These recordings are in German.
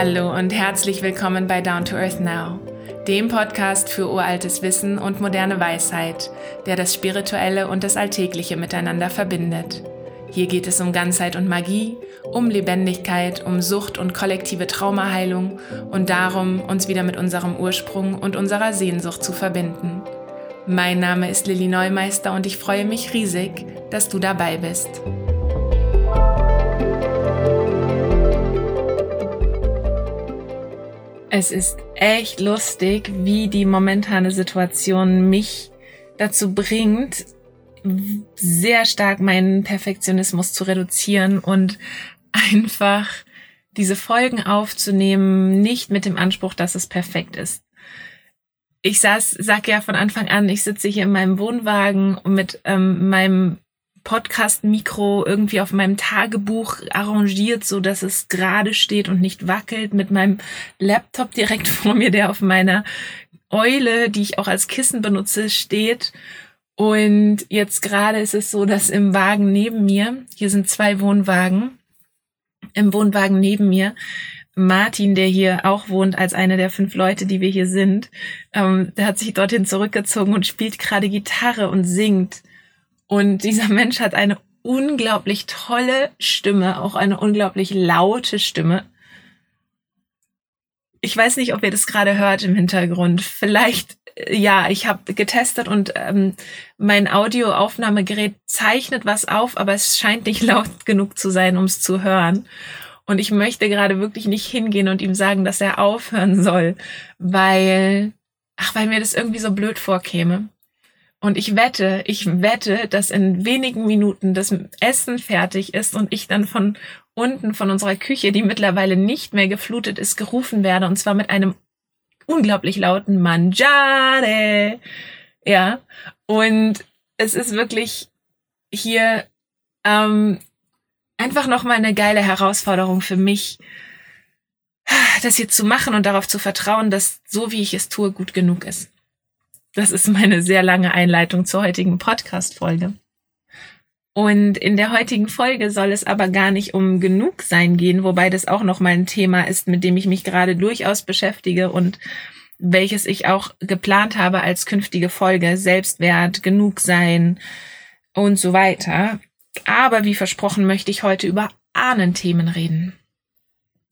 Hallo und herzlich willkommen bei Down to Earth Now, dem Podcast für uraltes Wissen und moderne Weisheit, der das Spirituelle und das Alltägliche miteinander verbindet. Hier geht es um Ganzheit und Magie, um Lebendigkeit, um Sucht und kollektive Traumaheilung und darum, uns wieder mit unserem Ursprung und unserer Sehnsucht zu verbinden. Mein Name ist Lilly Neumeister und ich freue mich riesig, dass du dabei bist. Es ist echt lustig, wie die momentane Situation mich dazu bringt, sehr stark meinen Perfektionismus zu reduzieren und einfach diese Folgen aufzunehmen, nicht mit dem Anspruch, dass es perfekt ist. Ich saß, sag ja von Anfang an, ich sitze hier in meinem Wohnwagen mit ähm, meinem Podcast-Mikro irgendwie auf meinem Tagebuch arrangiert, so dass es gerade steht und nicht wackelt, mit meinem Laptop direkt vor mir, der auf meiner Eule, die ich auch als Kissen benutze, steht. Und jetzt gerade ist es so, dass im Wagen neben mir, hier sind zwei Wohnwagen, im Wohnwagen neben mir, Martin, der hier auch wohnt, als einer der fünf Leute, die wir hier sind, ähm, der hat sich dorthin zurückgezogen und spielt gerade Gitarre und singt. Und dieser Mensch hat eine unglaublich tolle Stimme, auch eine unglaublich laute Stimme. Ich weiß nicht, ob ihr das gerade hört im Hintergrund. Vielleicht, äh, ja, ich habe getestet und ähm, mein Audioaufnahmegerät zeichnet was auf, aber es scheint nicht laut genug zu sein, um es zu hören. Und ich möchte gerade wirklich nicht hingehen und ihm sagen, dass er aufhören soll, weil, ach, weil mir das irgendwie so blöd vorkäme. Und ich wette, ich wette, dass in wenigen Minuten das Essen fertig ist und ich dann von unten von unserer Küche, die mittlerweile nicht mehr geflutet ist, gerufen werde. Und zwar mit einem unglaublich lauten Mangiare. Ja. Und es ist wirklich hier ähm, einfach nochmal eine geile Herausforderung für mich, das hier zu machen und darauf zu vertrauen, dass so wie ich es tue, gut genug ist. Das ist meine sehr lange Einleitung zur heutigen Podcast-Folge. Und in der heutigen Folge soll es aber gar nicht um Genugsein gehen, wobei das auch nochmal ein Thema ist, mit dem ich mich gerade durchaus beschäftige und welches ich auch geplant habe als künftige Folge. Selbstwert, Genugsein und so weiter. Aber wie versprochen möchte ich heute über Ahnenthemen reden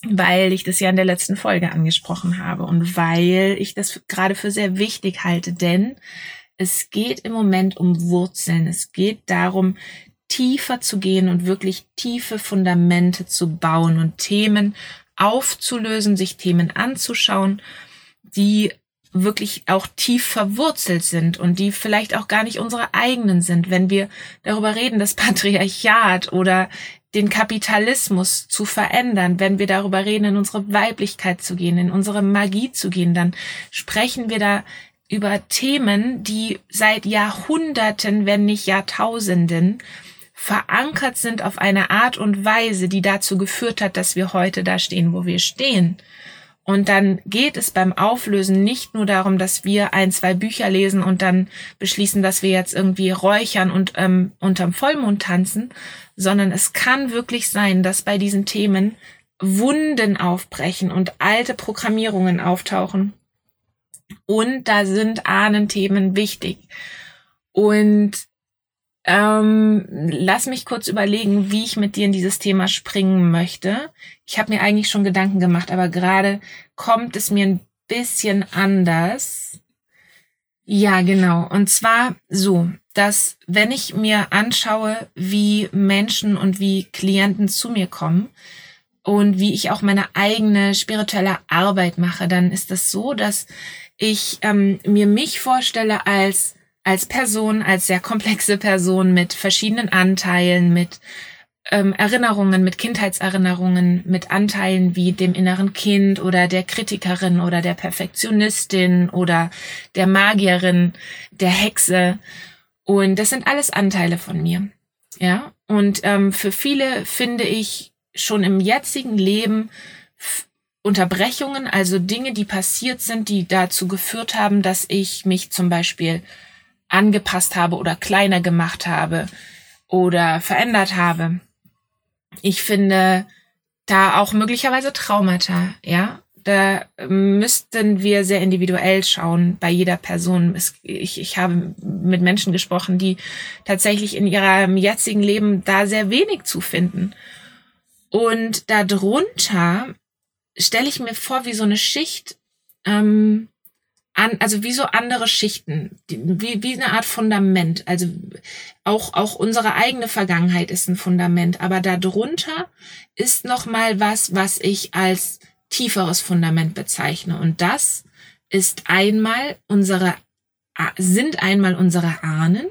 weil ich das ja in der letzten Folge angesprochen habe und weil ich das gerade für sehr wichtig halte, denn es geht im Moment um Wurzeln. Es geht darum, tiefer zu gehen und wirklich tiefe Fundamente zu bauen und Themen aufzulösen, sich Themen anzuschauen, die wirklich auch tief verwurzelt sind und die vielleicht auch gar nicht unsere eigenen sind. Wenn wir darüber reden, das Patriarchat oder den Kapitalismus zu verändern, wenn wir darüber reden, in unsere Weiblichkeit zu gehen, in unsere Magie zu gehen, dann sprechen wir da über Themen, die seit Jahrhunderten, wenn nicht Jahrtausenden verankert sind auf eine Art und Weise, die dazu geführt hat, dass wir heute da stehen, wo wir stehen. Und dann geht es beim Auflösen nicht nur darum, dass wir ein, zwei Bücher lesen und dann beschließen, dass wir jetzt irgendwie räuchern und ähm, unterm Vollmond tanzen, sondern es kann wirklich sein, dass bei diesen Themen Wunden aufbrechen und alte Programmierungen auftauchen. Und da sind Ahnenthemen wichtig. Und ähm, lass mich kurz überlegen, wie ich mit dir in dieses Thema springen möchte. Ich habe mir eigentlich schon Gedanken gemacht, aber gerade kommt es mir ein bisschen anders. Ja, genau. Und zwar so, dass wenn ich mir anschaue, wie Menschen und wie Klienten zu mir kommen und wie ich auch meine eigene spirituelle Arbeit mache, dann ist das so, dass ich ähm, mir mich vorstelle als als Person, als sehr komplexe Person mit verschiedenen Anteilen, mit ähm, Erinnerungen, mit Kindheitserinnerungen, mit Anteilen wie dem inneren Kind oder der Kritikerin oder der Perfektionistin oder der Magierin, der Hexe. Und das sind alles Anteile von mir. Ja. Und ähm, für viele finde ich schon im jetzigen Leben Unterbrechungen, also Dinge, die passiert sind, die dazu geführt haben, dass ich mich zum Beispiel angepasst habe oder kleiner gemacht habe oder verändert habe. Ich finde da auch möglicherweise Traumata, ja. Da müssten wir sehr individuell schauen bei jeder Person. Ich, ich habe mit Menschen gesprochen, die tatsächlich in ihrem jetzigen Leben da sehr wenig zu finden. Und darunter stelle ich mir vor, wie so eine Schicht, ähm, an, also wie so andere Schichten, wie, wie eine Art Fundament. Also auch, auch unsere eigene Vergangenheit ist ein Fundament, aber darunter ist noch mal was, was ich als tieferes Fundament bezeichne. Und das ist einmal unsere, sind einmal unsere Ahnen,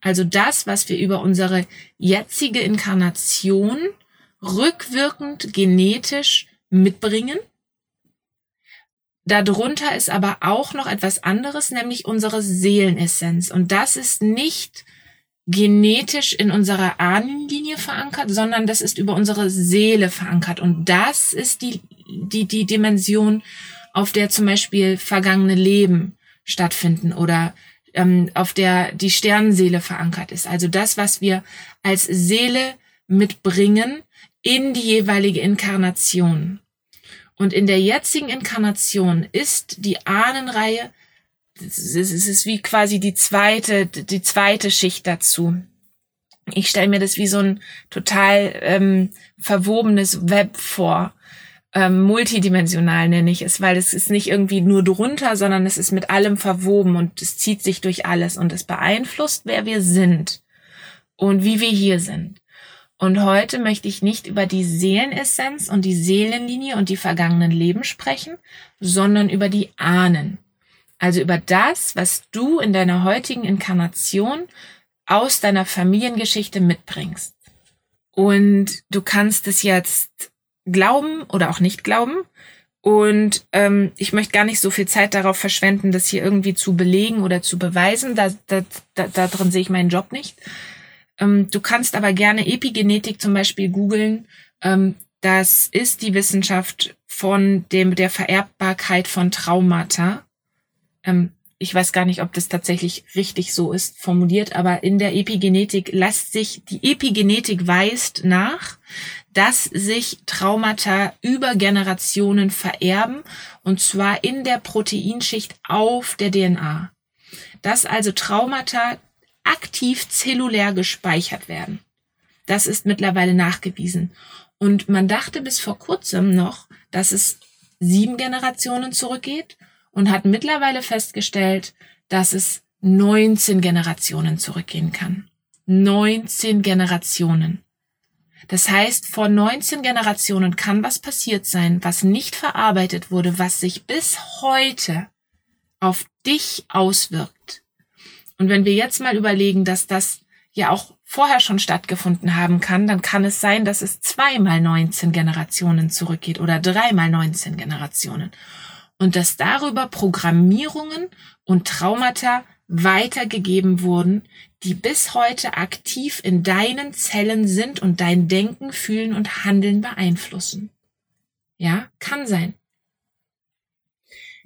also das, was wir über unsere jetzige Inkarnation rückwirkend genetisch mitbringen. Darunter ist aber auch noch etwas anderes, nämlich unsere Seelenessenz. Und das ist nicht genetisch in unserer Ahnenlinie verankert, sondern das ist über unsere Seele verankert. Und das ist die, die, die Dimension, auf der zum Beispiel vergangene Leben stattfinden oder ähm, auf der die Sternenseele verankert ist. Also das, was wir als Seele mitbringen in die jeweilige Inkarnation. Und in der jetzigen Inkarnation ist die Ahnenreihe, es ist wie quasi die zweite, die zweite Schicht dazu. Ich stelle mir das wie so ein total ähm, verwobenes Web vor. Ähm, multidimensional nenne ich es, weil es ist nicht irgendwie nur drunter, sondern es ist mit allem verwoben und es zieht sich durch alles und es beeinflusst, wer wir sind und wie wir hier sind. Und heute möchte ich nicht über die Seelenessenz und die Seelenlinie und die vergangenen Leben sprechen, sondern über die Ahnen. Also über das, was du in deiner heutigen Inkarnation aus deiner Familiengeschichte mitbringst. Und du kannst es jetzt glauben oder auch nicht glauben. Und ähm, ich möchte gar nicht so viel Zeit darauf verschwenden, das hier irgendwie zu belegen oder zu beweisen. Da, da, da, da drin sehe ich meinen Job nicht. Ähm, du kannst aber gerne Epigenetik zum Beispiel googeln. Ähm, das ist die Wissenschaft von dem, der Vererbbarkeit von Traumata. Ähm, ich weiß gar nicht, ob das tatsächlich richtig so ist formuliert, aber in der Epigenetik lässt sich, die Epigenetik weist nach, dass sich Traumata über Generationen vererben und zwar in der Proteinschicht auf der DNA. Dass also Traumata aktiv zellulär gespeichert werden. Das ist mittlerweile nachgewiesen. Und man dachte bis vor kurzem noch, dass es sieben Generationen zurückgeht und hat mittlerweile festgestellt, dass es 19 Generationen zurückgehen kann. 19 Generationen. Das heißt, vor 19 Generationen kann was passiert sein, was nicht verarbeitet wurde, was sich bis heute auf dich auswirkt. Und wenn wir jetzt mal überlegen, dass das ja auch vorher schon stattgefunden haben kann, dann kann es sein, dass es zweimal 19 Generationen zurückgeht oder dreimal 19 Generationen. Und dass darüber Programmierungen und Traumata weitergegeben wurden, die bis heute aktiv in deinen Zellen sind und dein Denken, Fühlen und Handeln beeinflussen. Ja, kann sein.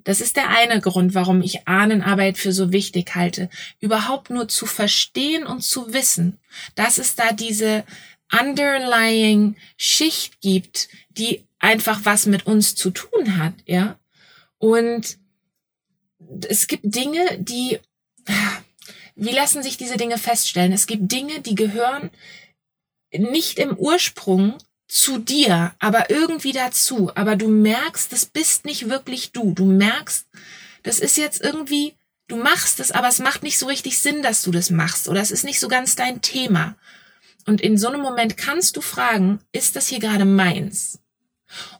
Das ist der eine Grund, warum ich Ahnenarbeit für so wichtig halte. Überhaupt nur zu verstehen und zu wissen, dass es da diese underlying Schicht gibt, die einfach was mit uns zu tun hat, ja. Und es gibt Dinge, die, wie lassen sich diese Dinge feststellen? Es gibt Dinge, die gehören nicht im Ursprung zu dir, aber irgendwie dazu. Aber du merkst, das bist nicht wirklich du. Du merkst, das ist jetzt irgendwie, du machst es, aber es macht nicht so richtig Sinn, dass du das machst. Oder es ist nicht so ganz dein Thema. Und in so einem Moment kannst du fragen, ist das hier gerade meins?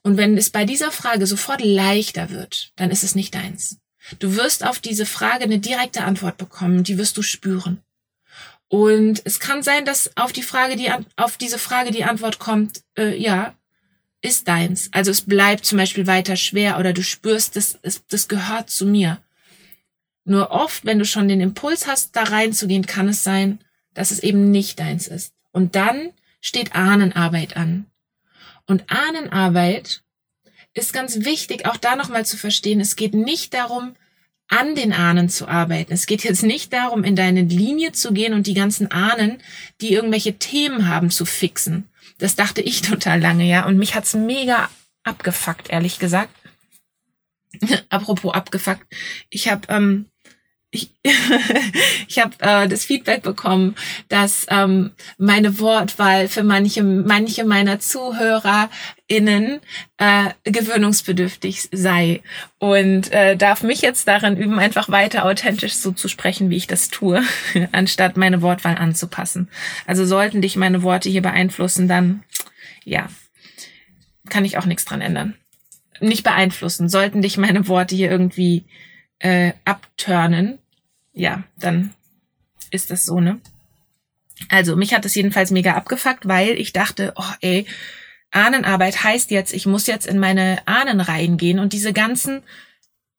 Und wenn es bei dieser Frage sofort leichter wird, dann ist es nicht deins. Du wirst auf diese Frage eine direkte Antwort bekommen, die wirst du spüren. Und es kann sein, dass auf die Frage, die auf diese Frage die Antwort kommt, äh, ja, ist deins. Also es bleibt zum Beispiel weiter schwer oder du spürst, das, das gehört zu mir. Nur oft, wenn du schon den Impuls hast, da reinzugehen, kann es sein, dass es eben nicht deins ist. Und dann steht Ahnenarbeit an. Und Ahnenarbeit ist ganz wichtig, auch da nochmal zu verstehen. Es geht nicht darum, an den Ahnen zu arbeiten. Es geht jetzt nicht darum, in deine Linie zu gehen und die ganzen Ahnen, die irgendwelche Themen haben, zu fixen. Das dachte ich total lange, ja. Und mich hat's mega abgefuckt, ehrlich gesagt. Apropos abgefuckt. Ich habe ähm, ich, ich habe äh, das Feedback bekommen, dass ähm, meine Wortwahl für manche, manche meiner ZuhörerInnen äh, gewöhnungsbedürftig sei und äh, darf mich jetzt darin üben, einfach weiter authentisch so zu sprechen, wie ich das tue, anstatt meine Wortwahl anzupassen. Also sollten dich meine Worte hier beeinflussen, dann ja, kann ich auch nichts dran ändern. Nicht beeinflussen, sollten dich meine Worte hier irgendwie äh, abturnen, ja, dann ist das so, ne? Also, mich hat es jedenfalls mega abgefuckt, weil ich dachte, oh ey, Ahnenarbeit heißt jetzt, ich muss jetzt in meine Ahnenreihen gehen und diese ganzen,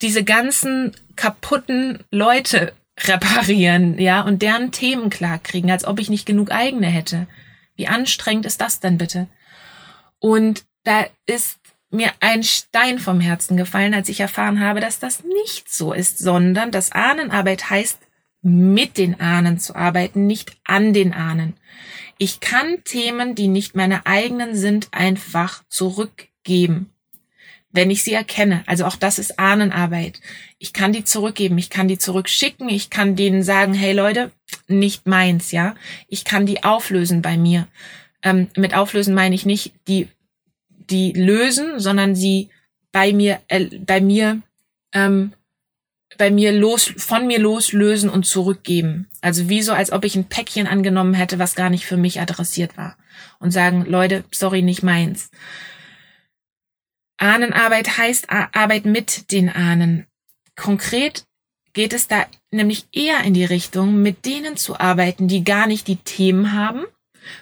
diese ganzen kaputten Leute reparieren, ja, und deren Themen klarkriegen, als ob ich nicht genug eigene hätte. Wie anstrengend ist das denn bitte? Und da ist mir ein Stein vom Herzen gefallen, als ich erfahren habe, dass das nicht so ist, sondern dass Ahnenarbeit heißt, mit den Ahnen zu arbeiten, nicht an den Ahnen. Ich kann Themen, die nicht meine eigenen sind, einfach zurückgeben, wenn ich sie erkenne. Also auch das ist Ahnenarbeit. Ich kann die zurückgeben, ich kann die zurückschicken, ich kann denen sagen, hey Leute, nicht meins, ja. Ich kann die auflösen bei mir. Ähm, mit auflösen meine ich nicht die die lösen, sondern sie bei mir, äh, bei mir, ähm, bei mir los, von mir loslösen und zurückgeben. Also wie so, als ob ich ein Päckchen angenommen hätte, was gar nicht für mich adressiert war. Und sagen, Leute, sorry, nicht meins. Ahnenarbeit heißt Arbeit mit den Ahnen. Konkret geht es da nämlich eher in die Richtung, mit denen zu arbeiten, die gar nicht die Themen haben,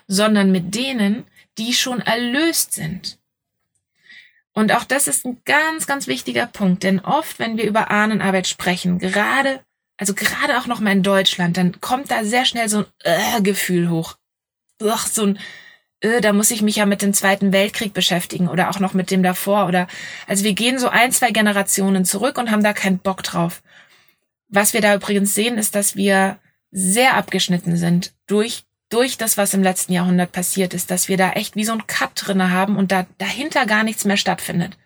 sondern mit denen, die schon erlöst sind. Und auch das ist ein ganz, ganz wichtiger Punkt, denn oft, wenn wir über Ahnenarbeit sprechen, gerade, also gerade auch noch mal in Deutschland, dann kommt da sehr schnell so ein äh, Gefühl hoch. Ach, so ein, äh, da muss ich mich ja mit dem Zweiten Weltkrieg beschäftigen oder auch noch mit dem davor oder, also wir gehen so ein, zwei Generationen zurück und haben da keinen Bock drauf. Was wir da übrigens sehen, ist, dass wir sehr abgeschnitten sind durch durch das, was im letzten Jahrhundert passiert ist, dass wir da echt wie so ein Cut drinne haben und da dahinter gar nichts mehr stattfindet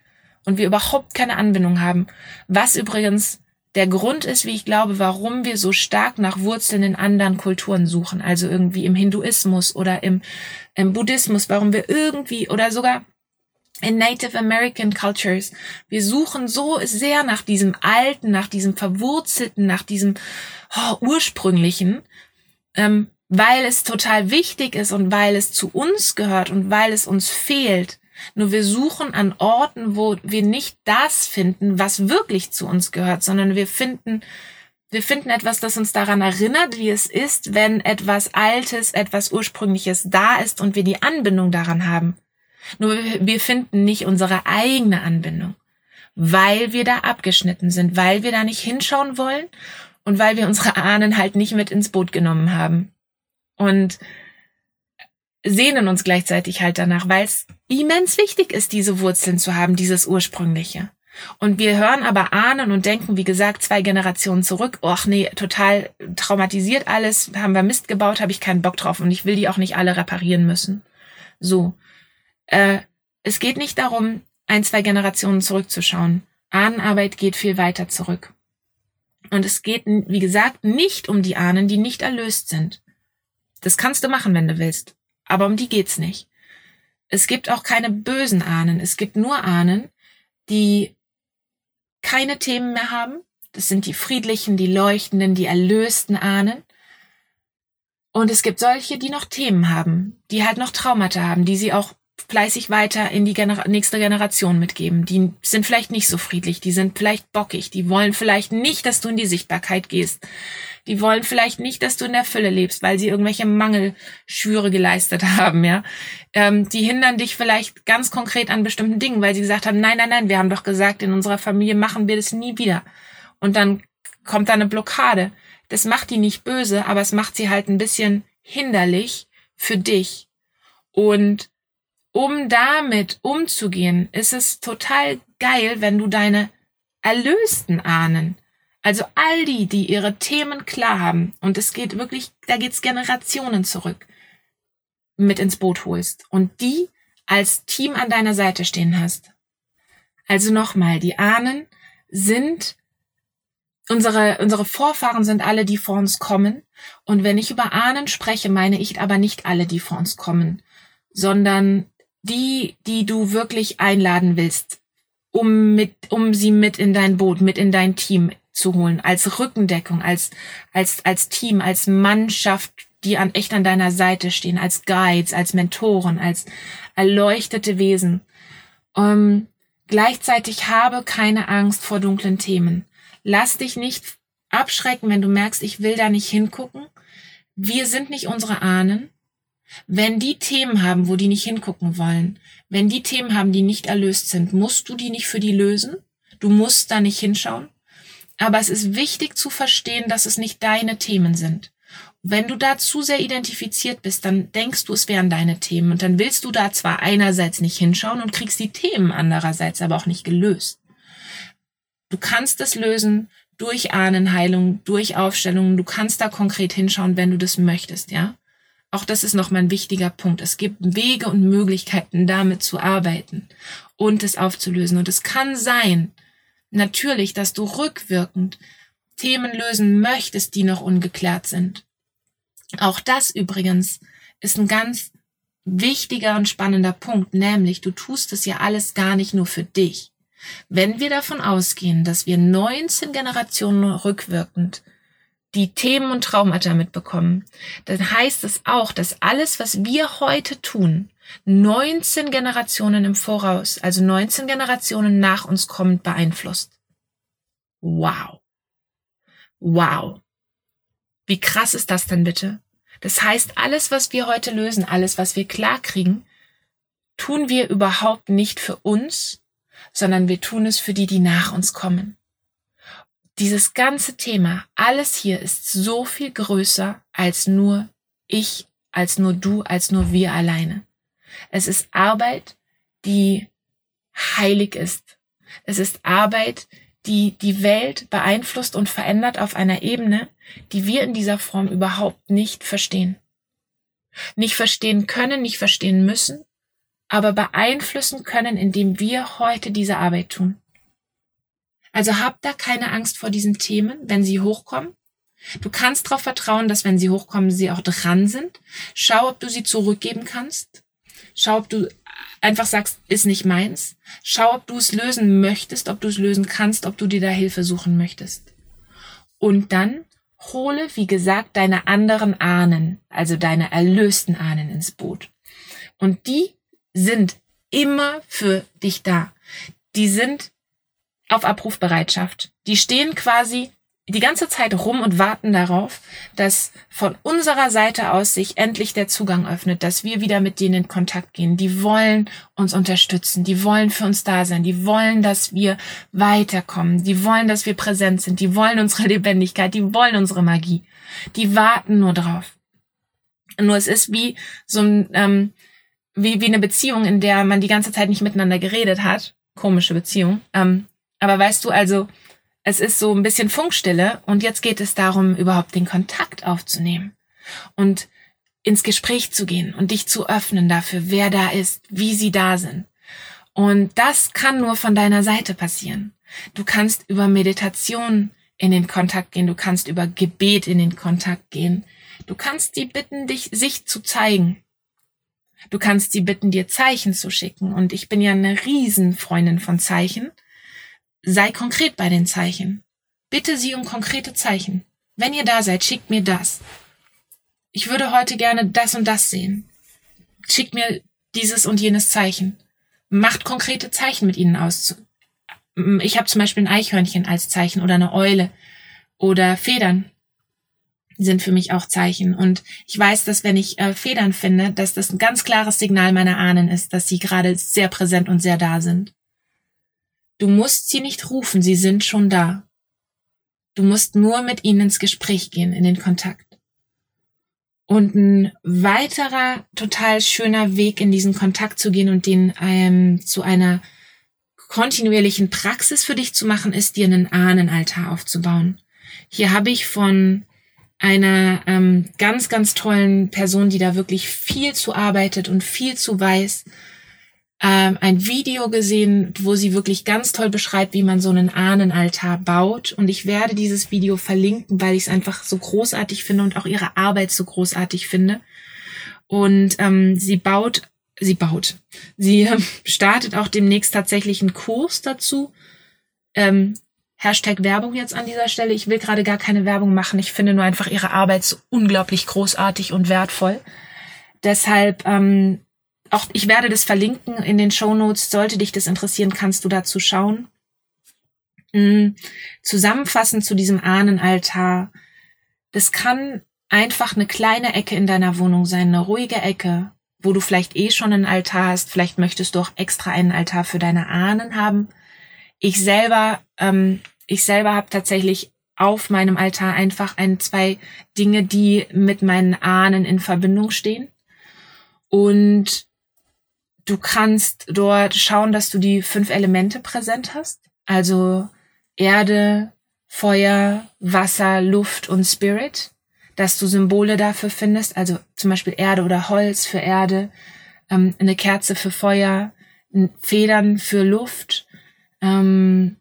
und wir überhaupt keine Anbindung haben. Was übrigens der Grund ist, wie ich glaube, warum wir so stark nach Wurzeln in anderen Kulturen suchen, also irgendwie im Hinduismus oder im, im Buddhismus, warum wir irgendwie oder sogar in Native American Cultures, wir suchen so sehr nach diesem Alten, nach diesem Verwurzelten, nach diesem oh, Ursprünglichen, ähm, weil es total wichtig ist und weil es zu uns gehört und weil es uns fehlt. Nur wir suchen an Orten, wo wir nicht das finden, was wirklich zu uns gehört, sondern wir finden, wir finden etwas, das uns daran erinnert, wie es ist, wenn etwas Altes, etwas Ursprüngliches da ist und wir die Anbindung daran haben. Nur wir finden nicht unsere eigene Anbindung, weil wir da abgeschnitten sind, weil wir da nicht hinschauen wollen und weil wir unsere Ahnen halt nicht mit ins Boot genommen haben und sehnen uns gleichzeitig halt danach, weil es immens wichtig ist, diese Wurzeln zu haben, dieses ursprüngliche. Und wir hören aber ahnen und denken, wie gesagt, zwei Generationen zurück, ach nee, total traumatisiert alles, haben wir Mist gebaut, habe ich keinen Bock drauf und ich will die auch nicht alle reparieren müssen. So. Äh, es geht nicht darum, ein, zwei Generationen zurückzuschauen. Ahnenarbeit geht viel weiter zurück. Und es geht, wie gesagt, nicht um die Ahnen, die nicht erlöst sind. Das kannst du machen, wenn du willst. Aber um die geht's nicht. Es gibt auch keine bösen Ahnen. Es gibt nur Ahnen, die keine Themen mehr haben. Das sind die friedlichen, die leuchtenden, die erlösten Ahnen. Und es gibt solche, die noch Themen haben, die halt noch Traumata haben, die sie auch fleißig weiter in die Gener nächste Generation mitgeben. Die sind vielleicht nicht so friedlich, die sind vielleicht bockig, die wollen vielleicht nicht, dass du in die Sichtbarkeit gehst. Die wollen vielleicht nicht, dass du in der Fülle lebst, weil sie irgendwelche Mangelschwüre geleistet haben, ja. Ähm, die hindern dich vielleicht ganz konkret an bestimmten Dingen, weil sie gesagt haben, nein, nein, nein, wir haben doch gesagt, in unserer Familie machen wir das nie wieder. Und dann kommt da eine Blockade. Das macht die nicht böse, aber es macht sie halt ein bisschen hinderlich für dich. Und um damit umzugehen, ist es total geil, wenn du deine erlösten Ahnen Also all die, die ihre Themen klar haben, und es geht wirklich, da geht's Generationen zurück, mit ins Boot holst und die als Team an deiner Seite stehen hast. Also nochmal, die Ahnen sind unsere, unsere Vorfahren sind alle, die vor uns kommen. Und wenn ich über Ahnen spreche, meine ich aber nicht alle, die vor uns kommen, sondern die, die du wirklich einladen willst, um mit, um sie mit in dein Boot, mit in dein Team zu holen, als Rückendeckung, als, als, als Team, als Mannschaft, die an, echt an deiner Seite stehen, als Guides, als Mentoren, als erleuchtete Wesen. Ähm, gleichzeitig habe keine Angst vor dunklen Themen. Lass dich nicht abschrecken, wenn du merkst, ich will da nicht hingucken. Wir sind nicht unsere Ahnen. Wenn die Themen haben, wo die nicht hingucken wollen, wenn die Themen haben, die nicht erlöst sind, musst du die nicht für die lösen. Du musst da nicht hinschauen. Aber es ist wichtig zu verstehen, dass es nicht deine Themen sind. Wenn du da zu sehr identifiziert bist, dann denkst du, es wären deine Themen und dann willst du da zwar einerseits nicht hinschauen und kriegst die Themen andererseits aber auch nicht gelöst. Du kannst es lösen durch Ahnenheilung, durch Aufstellungen. Du kannst da konkret hinschauen, wenn du das möchtest, ja. Auch das ist nochmal ein wichtiger Punkt. Es gibt Wege und Möglichkeiten, damit zu arbeiten und es aufzulösen. Und es kann sein, natürlich, dass du rückwirkend Themen lösen möchtest, die noch ungeklärt sind. Auch das übrigens ist ein ganz wichtiger und spannender Punkt, nämlich du tust es ja alles gar nicht nur für dich. Wenn wir davon ausgehen, dass wir 19 Generationen rückwirkend die Themen und Traumata mitbekommen, dann heißt es auch, dass alles, was wir heute tun, 19 Generationen im Voraus, also 19 Generationen nach uns kommend beeinflusst. Wow. Wow. Wie krass ist das denn bitte? Das heißt, alles, was wir heute lösen, alles, was wir klar kriegen, tun wir überhaupt nicht für uns, sondern wir tun es für die, die nach uns kommen. Dieses ganze Thema, alles hier ist so viel größer als nur ich, als nur du, als nur wir alleine. Es ist Arbeit, die heilig ist. Es ist Arbeit, die die Welt beeinflusst und verändert auf einer Ebene, die wir in dieser Form überhaupt nicht verstehen. Nicht verstehen können, nicht verstehen müssen, aber beeinflussen können, indem wir heute diese Arbeit tun. Also hab da keine Angst vor diesen Themen, wenn sie hochkommen. Du kannst darauf vertrauen, dass wenn sie hochkommen, sie auch dran sind. Schau, ob du sie zurückgeben kannst. Schau, ob du einfach sagst, ist nicht meins. Schau, ob du es lösen möchtest, ob du es lösen kannst, ob du dir da Hilfe suchen möchtest. Und dann hole, wie gesagt, deine anderen Ahnen, also deine erlösten Ahnen ins Boot. Und die sind immer für dich da. Die sind auf Abrufbereitschaft. Die stehen quasi die ganze Zeit rum und warten darauf, dass von unserer Seite aus sich endlich der Zugang öffnet, dass wir wieder mit denen in Kontakt gehen. Die wollen uns unterstützen, die wollen für uns da sein, die wollen, dass wir weiterkommen, die wollen, dass wir präsent sind, die wollen unsere Lebendigkeit, die wollen unsere Magie. Die warten nur drauf. Nur es ist wie so ein, ähm, wie, wie eine Beziehung, in der man die ganze Zeit nicht miteinander geredet hat. Komische Beziehung. Ähm, aber weißt du, also, es ist so ein bisschen Funkstille und jetzt geht es darum, überhaupt den Kontakt aufzunehmen und ins Gespräch zu gehen und dich zu öffnen dafür, wer da ist, wie sie da sind. Und das kann nur von deiner Seite passieren. Du kannst über Meditation in den Kontakt gehen, du kannst über Gebet in den Kontakt gehen. Du kannst die bitten, dich, sich zu zeigen. Du kannst sie bitten, dir Zeichen zu schicken. Und ich bin ja eine Riesenfreundin von Zeichen sei konkret bei den Zeichen. Bitte sie um konkrete Zeichen. Wenn ihr da seid, schickt mir das. Ich würde heute gerne das und das sehen. Schickt mir dieses und jenes Zeichen. Macht konkrete Zeichen mit ihnen aus. Ich habe zum Beispiel ein Eichhörnchen als Zeichen oder eine Eule oder Federn sind für mich auch Zeichen. Und ich weiß, dass wenn ich äh, Federn finde, dass das ein ganz klares Signal meiner Ahnen ist, dass sie gerade sehr präsent und sehr da sind. Du musst sie nicht rufen, sie sind schon da. Du musst nur mit ihnen ins Gespräch gehen, in den Kontakt. Und ein weiterer total schöner Weg in diesen Kontakt zu gehen und den ähm, zu einer kontinuierlichen Praxis für dich zu machen, ist dir einen Ahnenaltar aufzubauen. Hier habe ich von einer ähm, ganz, ganz tollen Person, die da wirklich viel zu arbeitet und viel zu weiß, ähm, ein Video gesehen, wo sie wirklich ganz toll beschreibt, wie man so einen Ahnenaltar baut. Und ich werde dieses Video verlinken, weil ich es einfach so großartig finde und auch ihre Arbeit so großartig finde. Und ähm, sie baut, sie baut, sie äh, startet auch demnächst tatsächlich einen Kurs dazu. Ähm, Hashtag Werbung jetzt an dieser Stelle. Ich will gerade gar keine Werbung machen. Ich finde nur einfach ihre Arbeit so unglaublich großartig und wertvoll. Deshalb, ähm, auch ich werde das verlinken in den Show Notes. Sollte dich das interessieren, kannst du dazu schauen. Mhm. Zusammenfassend zu diesem Ahnenaltar. Das kann einfach eine kleine Ecke in deiner Wohnung sein, eine ruhige Ecke, wo du vielleicht eh schon einen Altar hast. Vielleicht möchtest du auch extra einen Altar für deine Ahnen haben. Ich selber, ähm, ich selber habe tatsächlich auf meinem Altar einfach ein, zwei Dinge, die mit meinen Ahnen in Verbindung stehen. Und du kannst dort schauen, dass du die fünf Elemente präsent hast. Also Erde, Feuer, Wasser, Luft und Spirit. Dass du Symbole dafür findest, also zum Beispiel Erde oder Holz für Erde, ähm, eine Kerze für Feuer, Federn für Luft, ähm,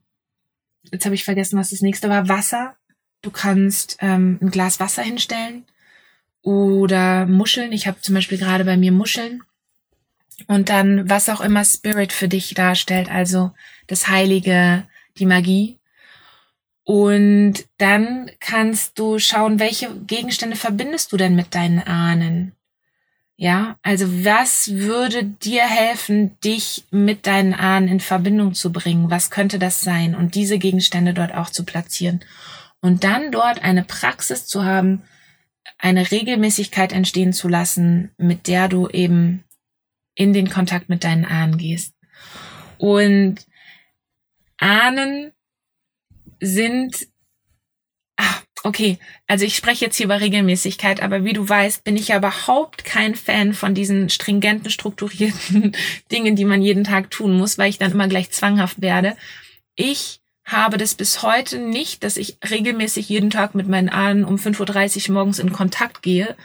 jetzt habe ich vergessen, was das nächste war. Wasser. Du kannst ähm, ein Glas Wasser hinstellen oder Muscheln. Ich habe zum Beispiel gerade bei mir Muscheln. Und dann, was auch immer Spirit für dich darstellt, also das Heilige, die Magie. Und dann kannst du schauen, welche Gegenstände verbindest du denn mit deinen Ahnen? Ja, also was würde dir helfen, dich mit deinen Ahnen in Verbindung zu bringen? Was könnte das sein? Und diese Gegenstände dort auch zu platzieren. Und dann dort eine Praxis zu haben, eine Regelmäßigkeit entstehen zu lassen, mit der du eben in den Kontakt mit deinen Ahnen gehst. Und Ahnen sind okay, also ich spreche jetzt hier über Regelmäßigkeit, aber wie du weißt, bin ich ja überhaupt kein Fan von diesen stringenten, strukturierten Dingen, die man jeden Tag tun muss, weil ich dann immer gleich zwanghaft werde. Ich habe das bis heute nicht, dass ich regelmäßig jeden Tag mit meinen Ahnen um 5.30 Uhr morgens in Kontakt gehe,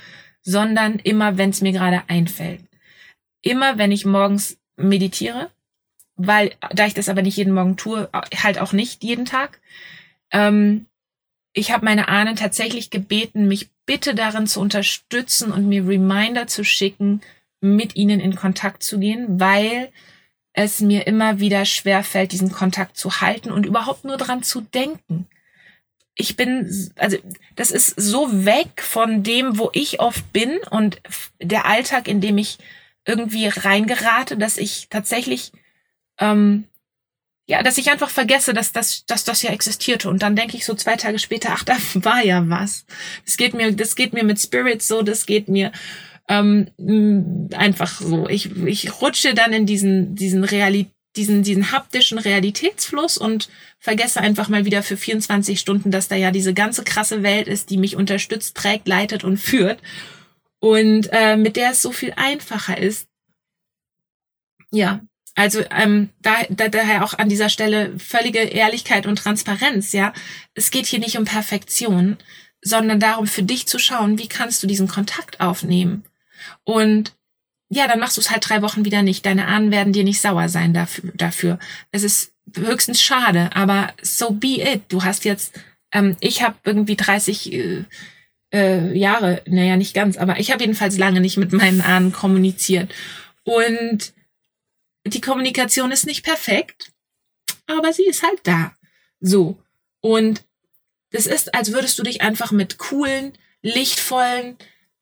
sondern immer, wenn es mir gerade einfällt. Immer, wenn ich morgens meditiere, weil, da ich das aber nicht jeden Morgen tue, halt auch nicht jeden Tag, ähm, ich habe meine Ahnen tatsächlich gebeten, mich bitte darin zu unterstützen und mir Reminder zu schicken, mit ihnen in Kontakt zu gehen, weil es mir immer wieder schwer fällt, diesen Kontakt zu halten und überhaupt nur dran zu denken. Ich bin, also das ist so weg von dem, wo ich oft bin und der Alltag, in dem ich irgendwie reingerate, dass ich tatsächlich ähm, ja, dass ich einfach vergesse, dass das, dass das ja existierte. Und dann denke ich so zwei Tage später, ach, da war ja was. Das geht mir, das geht mir mit Spirit so, das geht mir ähm, einfach so. Ich, ich rutsche dann in diesen, diesen Realität, diesen, diesen haptischen Realitätsfluss und vergesse einfach mal wieder für 24 Stunden, dass da ja diese ganze krasse Welt ist, die mich unterstützt, trägt, leitet und führt. Und äh, mit der es so viel einfacher ist. Ja, also ähm, da, da, daher auch an dieser Stelle völlige Ehrlichkeit und Transparenz, ja. Es geht hier nicht um Perfektion, sondern darum, für dich zu schauen, wie kannst du diesen Kontakt aufnehmen. Und ja, dann machst du es halt drei Wochen wieder nicht. Deine Ahnen werden dir nicht sauer sein dafür. dafür. Es ist höchstens schade, aber so be it. Du hast jetzt, ähm, ich habe irgendwie 30 äh, äh, Jahre, naja, nicht ganz, aber ich habe jedenfalls lange nicht mit meinen Ahnen kommuniziert. Und die Kommunikation ist nicht perfekt, aber sie ist halt da. So. Und das ist, als würdest du dich einfach mit coolen, lichtvollen,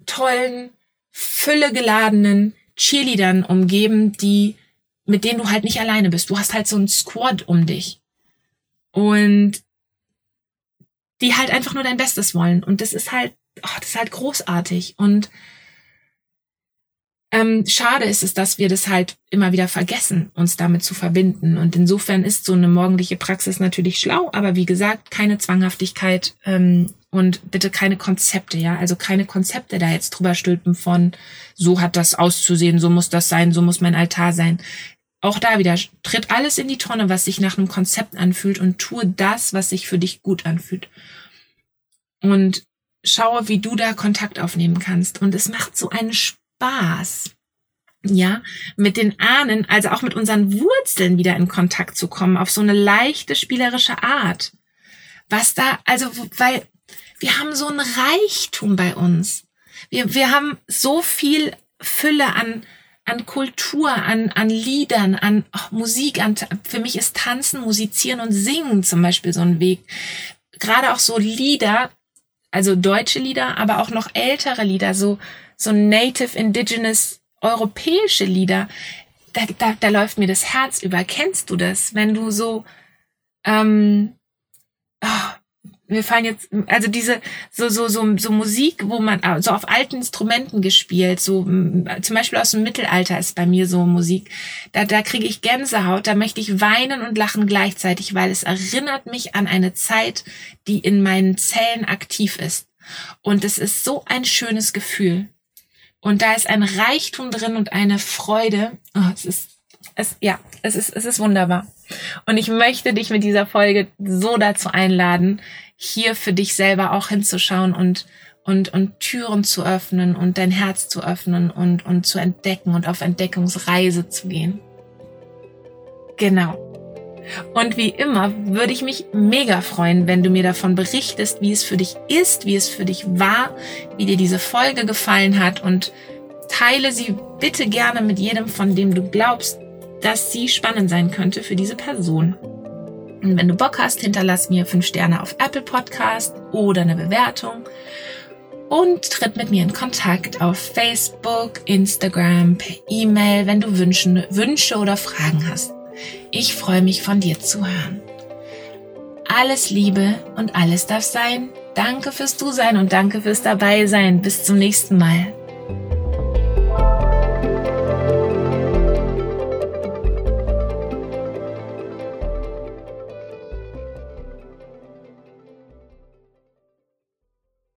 tollen, füllegeladenen Cheerleadern umgeben, die, mit denen du halt nicht alleine bist. Du hast halt so ein Squad um dich. Und die halt einfach nur dein Bestes wollen. Und das ist halt, oh, das ist halt großartig. Und ähm, schade ist es, dass wir das halt immer wieder vergessen, uns damit zu verbinden. Und insofern ist so eine morgendliche Praxis natürlich schlau, aber wie gesagt, keine Zwanghaftigkeit ähm, und bitte keine Konzepte, ja, also keine Konzepte da jetzt drüber stülpen von, so hat das auszusehen, so muss das sein, so muss mein Altar sein. auch da wieder, tritt alles in die Tonne, was sich nach einem Konzept anfühlt und tue das, was sich für dich gut anfühlt. Und schaue, wie du da Kontakt aufnehmen kannst. Und es macht so einen Spaß, ja, mit den Ahnen, also auch mit unseren Wurzeln wieder in Kontakt zu kommen, auf so eine leichte spielerische Art. Was da, also, weil wir haben so ein Reichtum bei uns. Wir, wir haben so viel Fülle an, an Kultur, an, an Liedern, an oh, Musik. An, für mich ist Tanzen, Musizieren und Singen zum Beispiel so ein Weg. Gerade auch so Lieder, also deutsche Lieder, aber auch noch ältere Lieder, so, so Native Indigenous europäische Lieder. Da, da, da läuft mir das Herz über. Kennst du das? Wenn du so, ähm, oh, mir fallen jetzt, also diese, so, so, so, so Musik, wo man, ah, so auf alten Instrumenten gespielt, so, zum Beispiel aus dem Mittelalter ist bei mir so Musik. Da, da kriege ich Gänsehaut, da möchte ich weinen und lachen gleichzeitig, weil es erinnert mich an eine Zeit, die in meinen Zellen aktiv ist. Und es ist so ein schönes Gefühl. Und da ist ein Reichtum drin und eine Freude. Oh, es ist, es, ja, es ist, es ist wunderbar. Und ich möchte dich mit dieser Folge so dazu einladen, hier für dich selber auch hinzuschauen und und, und Türen zu öffnen und dein Herz zu öffnen und, und zu entdecken und auf Entdeckungsreise zu gehen. Genau. Und wie immer würde ich mich mega freuen, wenn du mir davon berichtest, wie es für dich ist, wie es für dich war, wie dir diese Folge gefallen hat und teile sie bitte gerne mit jedem, von dem du glaubst, dass sie spannend sein könnte für diese Person. Und wenn du Bock hast, hinterlass mir fünf Sterne auf Apple Podcast oder eine Bewertung und tritt mit mir in Kontakt auf Facebook, Instagram, per E-Mail, wenn du Wünschen, Wünsche oder Fragen hast. Ich freue mich von dir zu hören. Alles Liebe und alles darf sein. Danke fürs Du sein und danke fürs Dabei sein. Bis zum nächsten Mal.